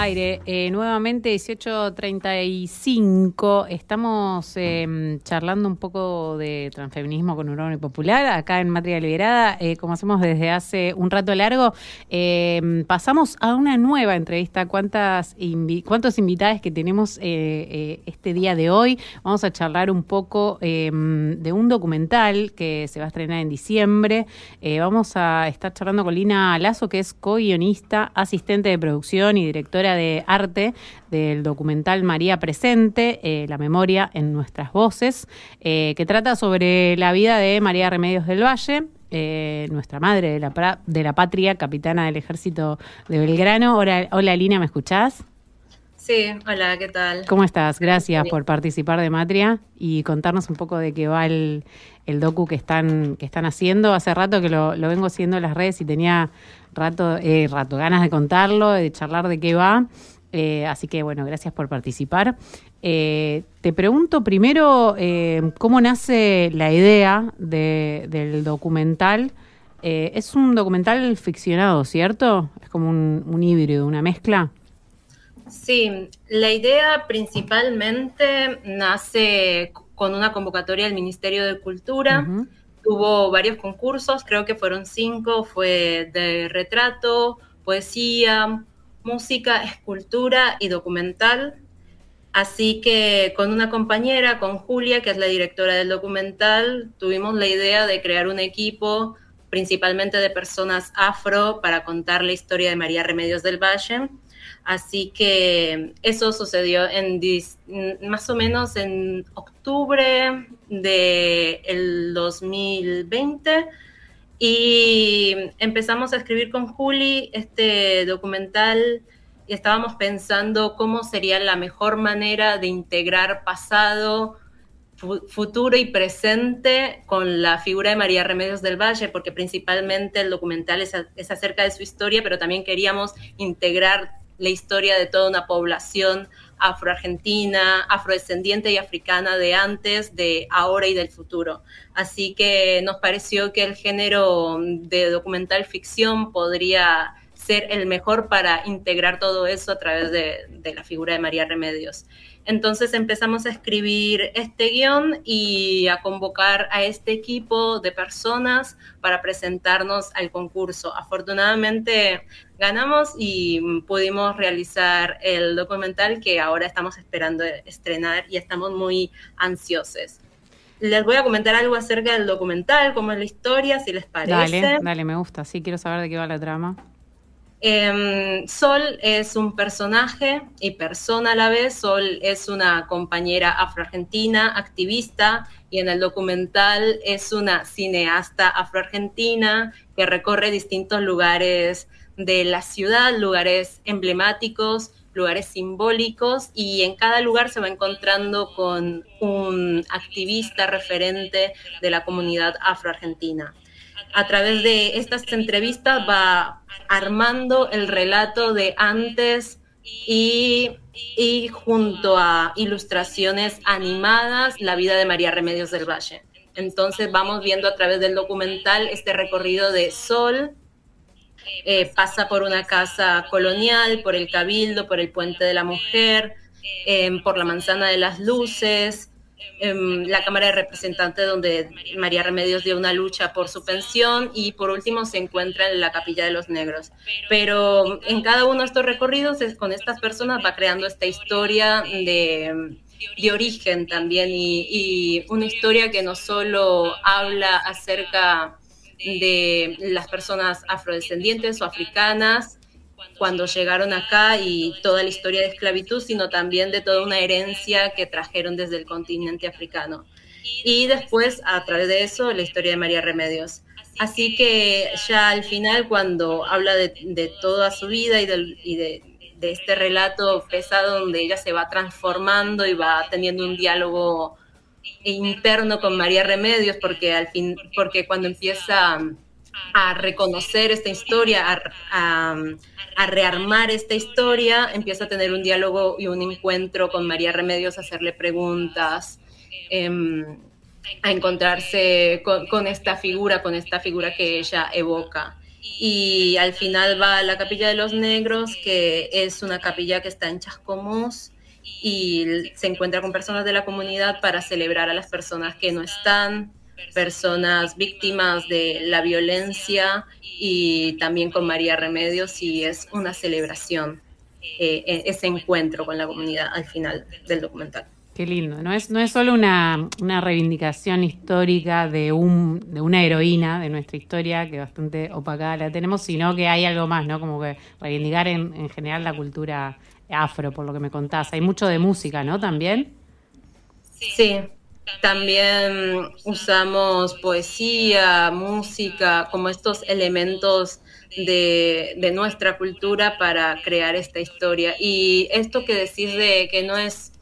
aire. Eh, nuevamente 18.35. Estamos eh, charlando un poco de transfeminismo con Urbano y Popular acá en Matria Liberada, eh, como hacemos desde hace un rato largo. Eh, pasamos a una nueva entrevista. ¿Cuántas invi ¿Cuántos invitados que tenemos este día de hoy? Vamos a charlar un poco de un documental que se va a estrenar en diciembre. vamos a estar charlando con Lina Lazo, que es co-guionista, asistente de producción y directora de arte del documental María Presente, eh, La memoria en nuestras voces, eh, que trata sobre la vida de María Remedios del Valle, eh, nuestra madre de la, de la patria, capitana del ejército de Belgrano. Hola, hola Lina, ¿me escuchás? Sí, hola, ¿qué tal? ¿Cómo estás? Gracias por participar de Matria y contarnos un poco de qué va el, el docu que están, que están haciendo. Hace rato que lo, lo vengo haciendo en las redes y tenía rato, eh, rato ganas de contarlo, de charlar de qué va. Eh, así que bueno, gracias por participar. Eh, te pregunto primero eh, cómo nace la idea de, del documental. Eh, es un documental ficcionado, ¿cierto? Es como un, un, híbrido, una mezcla. Sí, la idea principalmente nace con una convocatoria del Ministerio de Cultura. Uh -huh. Tuvo varios concursos, creo que fueron cinco, fue de retrato, poesía, música, escultura y documental. Así que con una compañera, con Julia, que es la directora del documental, tuvimos la idea de crear un equipo principalmente de personas afro para contar la historia de María Remedios del Valle. Así que eso sucedió en más o menos en octubre del 2020 y empezamos a escribir con Juli este documental y estábamos pensando cómo sería la mejor manera de integrar pasado, futuro y presente con la figura de María Remedios del Valle, porque principalmente el documental es, es acerca de su historia, pero también queríamos integrar la historia de toda una población afroargentina, afrodescendiente y africana de antes, de ahora y del futuro. Así que nos pareció que el género de documental ficción podría ser el mejor para integrar todo eso a través de, de la figura de María Remedios. Entonces empezamos a escribir este guion y a convocar a este equipo de personas para presentarnos al concurso. Afortunadamente ganamos y pudimos realizar el documental que ahora estamos esperando estrenar y estamos muy ansiosos. Les voy a comentar algo acerca del documental, cómo es la historia, si les parece. Dale, dale, me gusta. Sí, quiero saber de qué va la trama. Eh, Sol es un personaje y persona a la vez. Sol es una compañera afroargentina, activista, y en el documental es una cineasta afroargentina que recorre distintos lugares de la ciudad, lugares emblemáticos, lugares simbólicos, y en cada lugar se va encontrando con un activista referente de la comunidad afroargentina a través de estas entrevistas va armando el relato de antes y, junto a ilustraciones animadas la vida de María Remedios del Valle. Entonces vamos viendo a través del documental este recorrido de Sol, eh, pasa por una casa colonial, por el Cabildo, por el Puente de la Mujer, eh, por la Manzana de las Luces, la Cámara de Representantes donde María Remedios dio una lucha por su pensión y por último se encuentra en la Capilla de los Negros. Pero en cada uno de estos recorridos es, con estas personas va creando esta historia de, de origen también y, y, una historia que no solo habla acerca de las personas afrodescendientes o africanas, cuando llegaron acá y toda la historia de esclavitud, sino también de toda una herencia que trajeron desde el continente africano. Y después, a través de eso, la historia de María Remedios. Así que ya al final, cuando habla de, toda su vida y, del, y de, de, este relato pesado donde ella se va transformando y va teniendo un diálogo interno con María Remedios, porque al fin, porque cuando empieza a reconocer esta historia, a, a, a, rearmar esta historia, empieza a tener un diálogo y un encuentro con María Remedios, a hacerle preguntas, eh, a encontrarse con, con, esta figura, con esta figura que ella evoca. y al final va a la Capilla de los Negros, que es una capilla que está en Chascomús y se encuentra con personas de la comunidad para celebrar a las personas que no están, personas víctimas de la violencia y también con María Remedios y es una celebración eh, e-, ese encuentro con la comunidad al final del documental. Qué lindo, no es, no es solo una, una reivindicación histórica de, un, de una heroína de nuestra historia, que bastante opacada la tenemos, sino que hay algo más, ¿no? Como que reivindicar en, en general la cultura afro, por lo que me contás. Hay mucho de música, ¿no? También. Sí, también usamos poesía, música, como estos elementos de, de, nuestra cultura para crear esta historia. Y esto que decís de que no es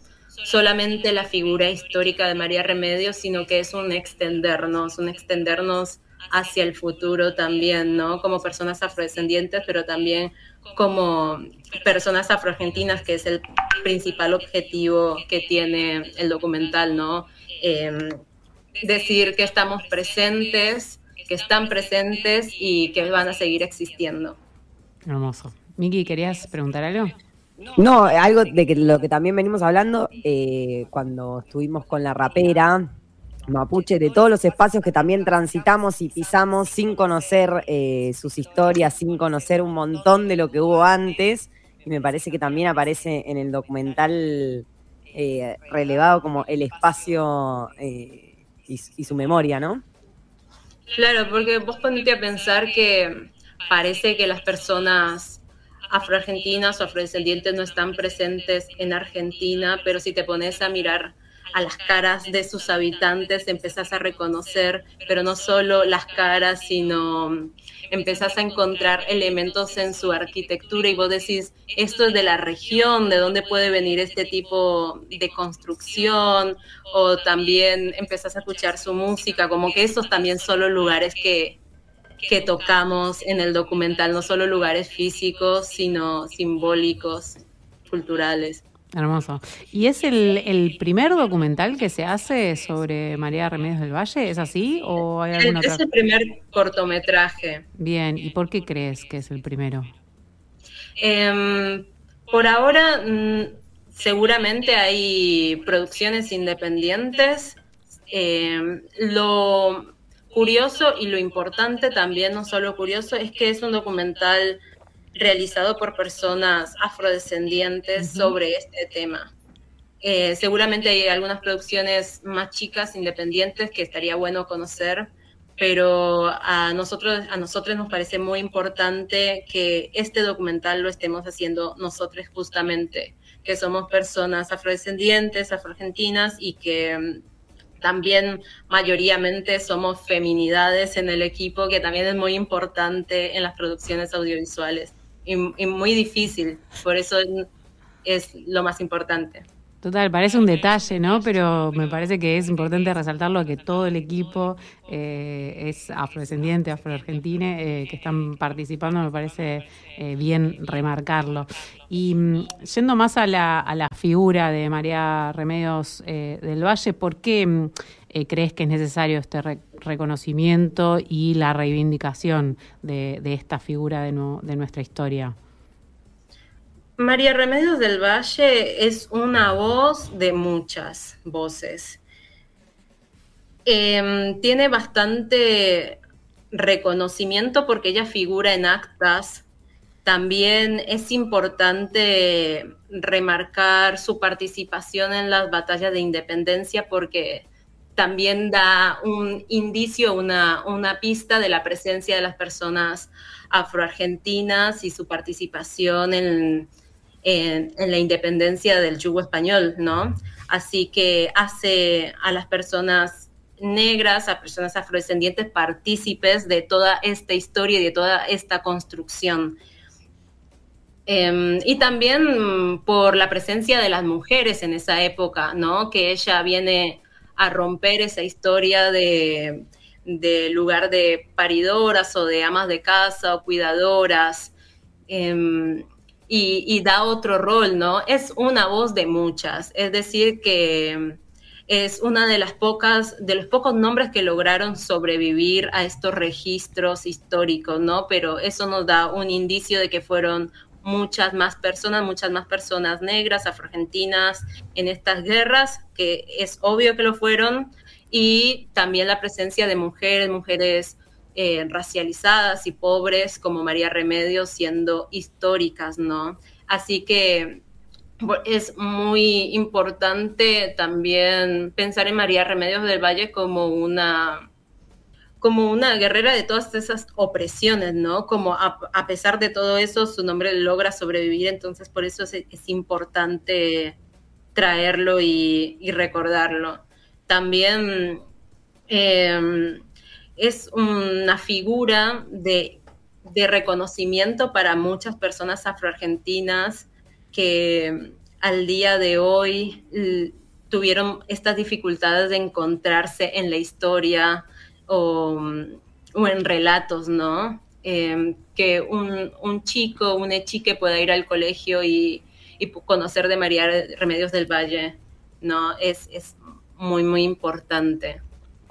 solamente la figura histórica de María Remedios, sino que es un extendernos, un extendernos hacia el futuro también, ¿no? Como personas afrodescendientes, pero también como personas afroargentinas, que es el principal objetivo que tiene el documental, ¿no? Em, decir que estamos presentes, que están presentes y que van a seguir existiendo. Hermoso. Miki, ¿querías preguntar algo? No, algo de que lo que también venimos hablando eh, cuando estuvimos con la rapera mapuche, de todos los espacios que también transitamos y pisamos sin conocer eh, sus historias, sin conocer un montón de lo que hubo antes. Y me parece que también aparece en el documental eh, relevado como el espacio y, y su memoria, ¿no? Claro, porque vos ponete a pensar que parece que las personas afroargentinas o afrodescendientes no están presentes en Argentina, pero si te pones a mirar a las caras de sus habitantes, empezás a reconocer, pero no solo las caras, sino empezás a encontrar elementos en su arquitectura y vos decís, esto es de la región, de dónde puede venir este tipo de construcción, o también empezás a escuchar su música, como que esos también son los lugares que, que tocamos en el documental, no solo lugares físicos, sino simbólicos, culturales. Hermoso. ¿Y es el, primer documental que se hace sobre María Remedios del Valle? ¿Es así? ¿O hay alguna es el primer cortometraje. Bien, ¿y por qué crees que es el primero? Em, por ahora, mm, seguramente hay producciones independientes. Em, lo curioso y lo importante también, no solo curioso, es que es un documental realizado por personas afrodescendientes sobre este tema. Eh, seguramente hay algunas producciones más chicas, independientes, que estaría bueno conocer, pero a nosotros, a nosotros nos parece muy importante que este documental lo estemos haciendo nosotros justamente, que somos personas afrodescendientes, afroargentinas y que también mayoritariamente somos feminidades en el equipo, que también es muy importante en las producciones audiovisuales y, muy difícil, por eso es lo más importante. Total, parece un detalle, ¿no? Pero me parece que es importante resaltarlo que todo el equipo eh, es afrodescendiente, afroargentino, eh, que están participando, me parece eh, bien remarcarlo. Y mm, yendo más a la, a la figura de María Remedios del Valle, ¿por qué mm, crees que es necesario este reconocimiento y la reivindicación de, esta figura de nuestra historia? María Remedios del Valle es una voz de muchas voces. Em, tiene bastante reconocimiento porque ella figura en actas. También es importante remarcar su participación en las batallas de independencia porque también da un indicio, una, una pista de la presencia de las personas afroargentinas y su participación en, en, la independencia del yugo español, ¿no? Así que hace a las personas negras, a personas afrodescendientes partícipes de toda esta historia y de toda esta construcción. Em, y también por la presencia de las mujeres en esa época, ¿no? Que ella viene a romper esa historia de, lugar de paridoras o de amas de casa o cuidadoras. Em, y, da otro rol, ¿no? Es una voz de muchas, es decir, que es una de las pocas, de los pocos nombres que lograron sobrevivir a estos registros históricos, ¿no? Pero eso nos da un indicio de que fueron muchas más personas, muchas más personas negras, afroargentinas en estas guerras, que es obvio que lo fueron, y también la presencia de mujeres, mujeres eh, racializadas y pobres como María Remedios siendo históricas, ¿no? Así que es muy importante también pensar en María Remedios del Valle como una como una guerrera de todas esas opresiones, ¿no? Como a, pesar de todo eso, su nombre logra sobrevivir, entonces por eso es, importante traerlo y, recordarlo. También em, es una figura de, de reconocimiento para muchas personas afroargentinas que al día de hoy tuvieron estas dificultades de encontrarse en la historia o, en relatos, ¿no? Em, que un, chico, una chica pueda ir al colegio y, conocer de María Remedios del Valle, ¿no? Es, es muy, muy importante.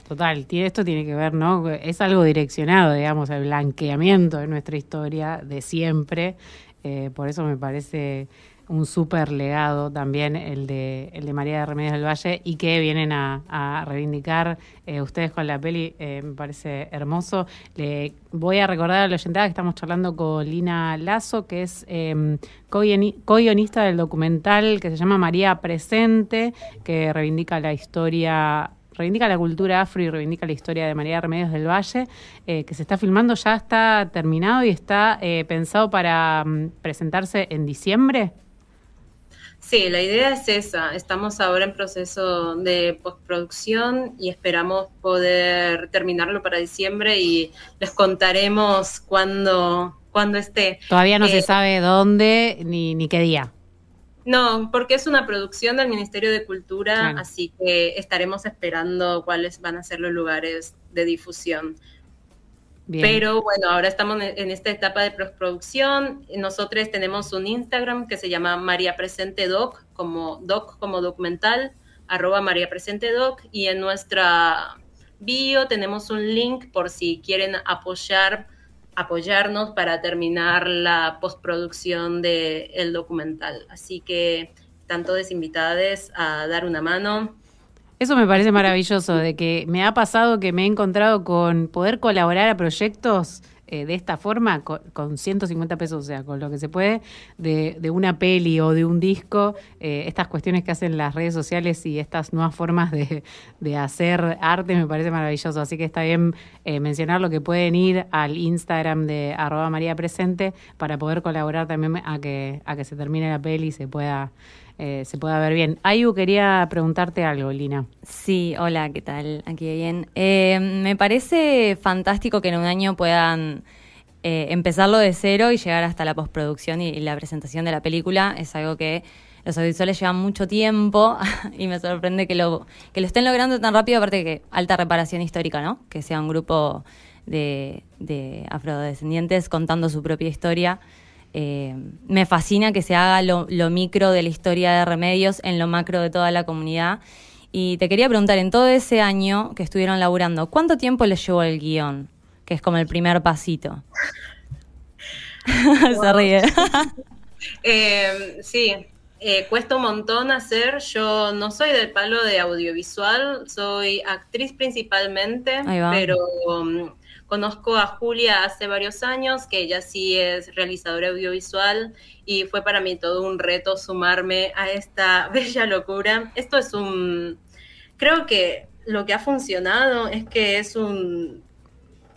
Total, esto tiene que ver, ¿no? Es algo direccionado, digamos, al blanqueamiento de nuestra historia de siempre. Eh, por eso me parece un súper legado también el de, el de María de Remedios del Valle y que vienen a, reivindicar eh, ustedes con la peli, eh, me parece hermoso. Le voy a recordar a la oyentada que estamos charlando con Lina Lazo, que es eh, co-guionista del documental que se llama María Presente, que reivindica la historia reivindica la cultura afro y reivindica la historia de María Remedios del Valle, eh, que se está filmando, ya está terminado y está pensado para mm, presentarse en diciembre. Sí, la idea es esa. Estamos ahora en proceso de postproducción y esperamos poder terminarlo para diciembre y les contaremos cuándo, cuándo esté. Todavía no se eh, sabe dónde ni, ni qué día. No, porque es una producción del Ministerio de Cultura, así que estaremos esperando cuáles van a ser los lugares de difusión. Pero bueno, ahora estamos en esta etapa de postproducción. Nosotros tenemos un Instagram que se llama María Presente Doc, como doc como documental, arroba María Presente Doc. Y en nuestra bio tenemos un link por si quieren apoyar, apoyarnos para terminar la postproducción del documental. Así que están todos invitados a dar una mano eso me parece maravilloso, de que me ha pasado que me he encontrado con poder colaborar a proyectos eh, de esta forma, con, 150 pesos, o sea, con lo que se puede, de, una peli o de un disco, eh, estas cuestiones que hacen las redes sociales y estas nuevas formas de, hacer arte me parece maravilloso. Así que está bien eh, mencionar lo que pueden ir al Instagram de arroba María Presente para poder colaborar también a que, a que se termine la peli y se pueda eh, se pueda ver bien. Ayu, quería preguntarte algo, Lina. Sí, hola, ¿qué tal? Aquí bien. Eh, me parece fantástico que en un año puedan eh, empezarlo de cero y llegar hasta la postproducción y, la presentación de la película. Es algo que los audiovisuales llevan mucho tiempo y me sorprende que lo, que lo estén logrando tan rápido, aparte que alta reparación histórica, ¿no? Que sea un grupo de, de afrodescendientes contando su propia historia. Eh, me fascina que se haga lo, micro de la historia de remedios en lo macro de toda la comunidad. Y te quería preguntar, en todo ese año que estuvieron laburando, ¿cuánto tiempo les llevó el guion? Que es como el primer pasito. se ríe. Eh, sí, eh, cuesta un montón hacer. Yo no soy del palo de audiovisual, soy actriz principalmente, pero um, Conozco a Julia hace varios años, que ella sí es realizadora audiovisual y fue para mí todo un reto sumarme a esta bella locura. Esto es un, creo que lo que ha funcionado es que es un,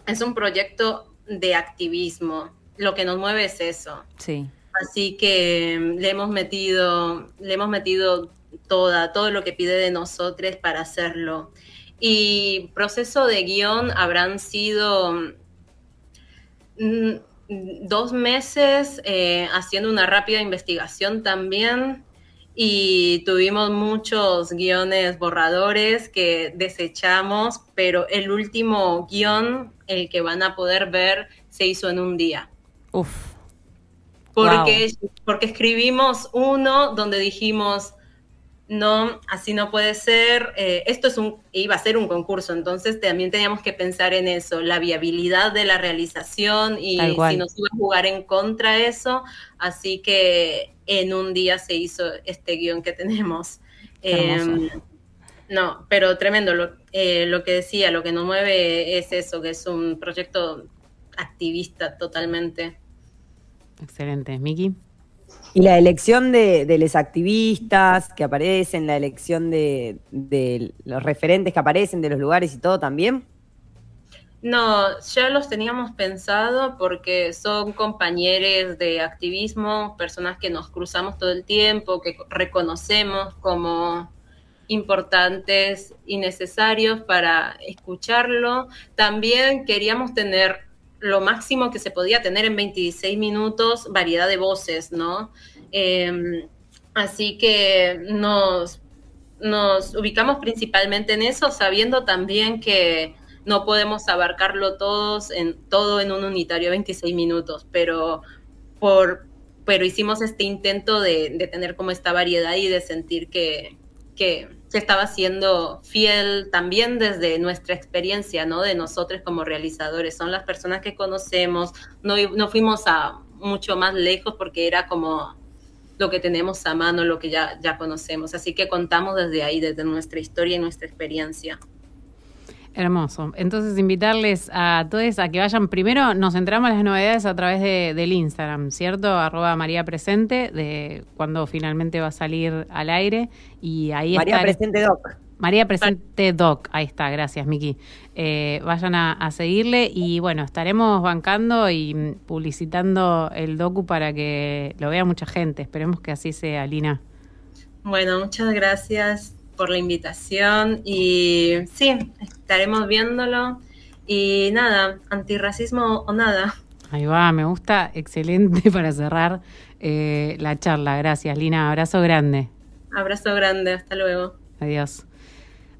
es un proyecto de activismo. Lo que nos mueve es eso. Sí. Así que mm, le hemos metido, le hemos metido toda, todo lo que pide de nosotros para hacerlo. Y proceso de guion habrán sido mm, dos meses eh, haciendo una rápida investigación también y tuvimos muchos guiones borradores que desechamos, pero el último guion, el que van a poder ver, se hizo en un día. Uf. Porque, porque escribimos uno donde dijimos, no, así no puede ser, eh, esto es un, iba a ser un concurso, entonces también teníamos que pensar en eso, la viabilidad de la realización y si nos iba a jugar en contra eso, así que en un día se hizo este guion que tenemos. Em, no, pero tremendo, lo, eh, lo que decía, lo que nos mueve es eso, que es un proyecto activista totalmente. Excelente. Miki. Y la elección de, los activistas que aparecen, la elección de, los referentes que aparecen, de los lugares y todo también. No, ya los teníamos pensado porque son compañeros de activismo, personas que nos cruzamos todo el tiempo, que reconocemos como importantes y necesarios para escucharlo. También queríamos tener lo máximo que se podía tener en 26 minutos, variedad de voces, ¿no? Em, así que nos, nos ubicamos principalmente en eso, sabiendo también que no podemos abarcarlo todos en todo en un unitario 26 minutos, pero por pero hicimos este intento de, de tener como esta variedad y de sentir que, que se estaba siendo fiel también desde nuestra experiencia, ¿no? De nosotros como realizadores. Son las personas que conocemos, no, no fuimos a mucho más lejos porque era como lo que tenemos a mano, lo que ya, ya conocemos. Así que contamos desde ahí, desde nuestra historia y nuestra experiencia. Hermoso. Entonces, invitarles a todos a que vayan primero, nos enteramos las novedades a través de, del Instagram, ¿cierto? Arroba María Presente, de cuando finalmente va a salir al aire. Y ahí María Presente Doc. María Presente Doc, ahí está, gracias Miki. Eh, vayan a, seguirle y bueno, estaremos bancando y publicitando el docu para que lo vea mucha gente. Esperemos que así sea, Lina. Bueno, muchas gracias por la invitación y sí, estaremos viéndolo. Y nada, antirracismo o nada. Ahí va, me gusta, excelente para cerrar eh, la charla. Gracias, Lina. Abrazo grande. Abrazo grande, hasta luego. Adiós.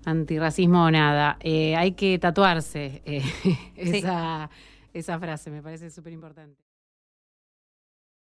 Antirracismo o nada. Eh, hay que tatuarse eh, esa, esa frase, me parece súper importante.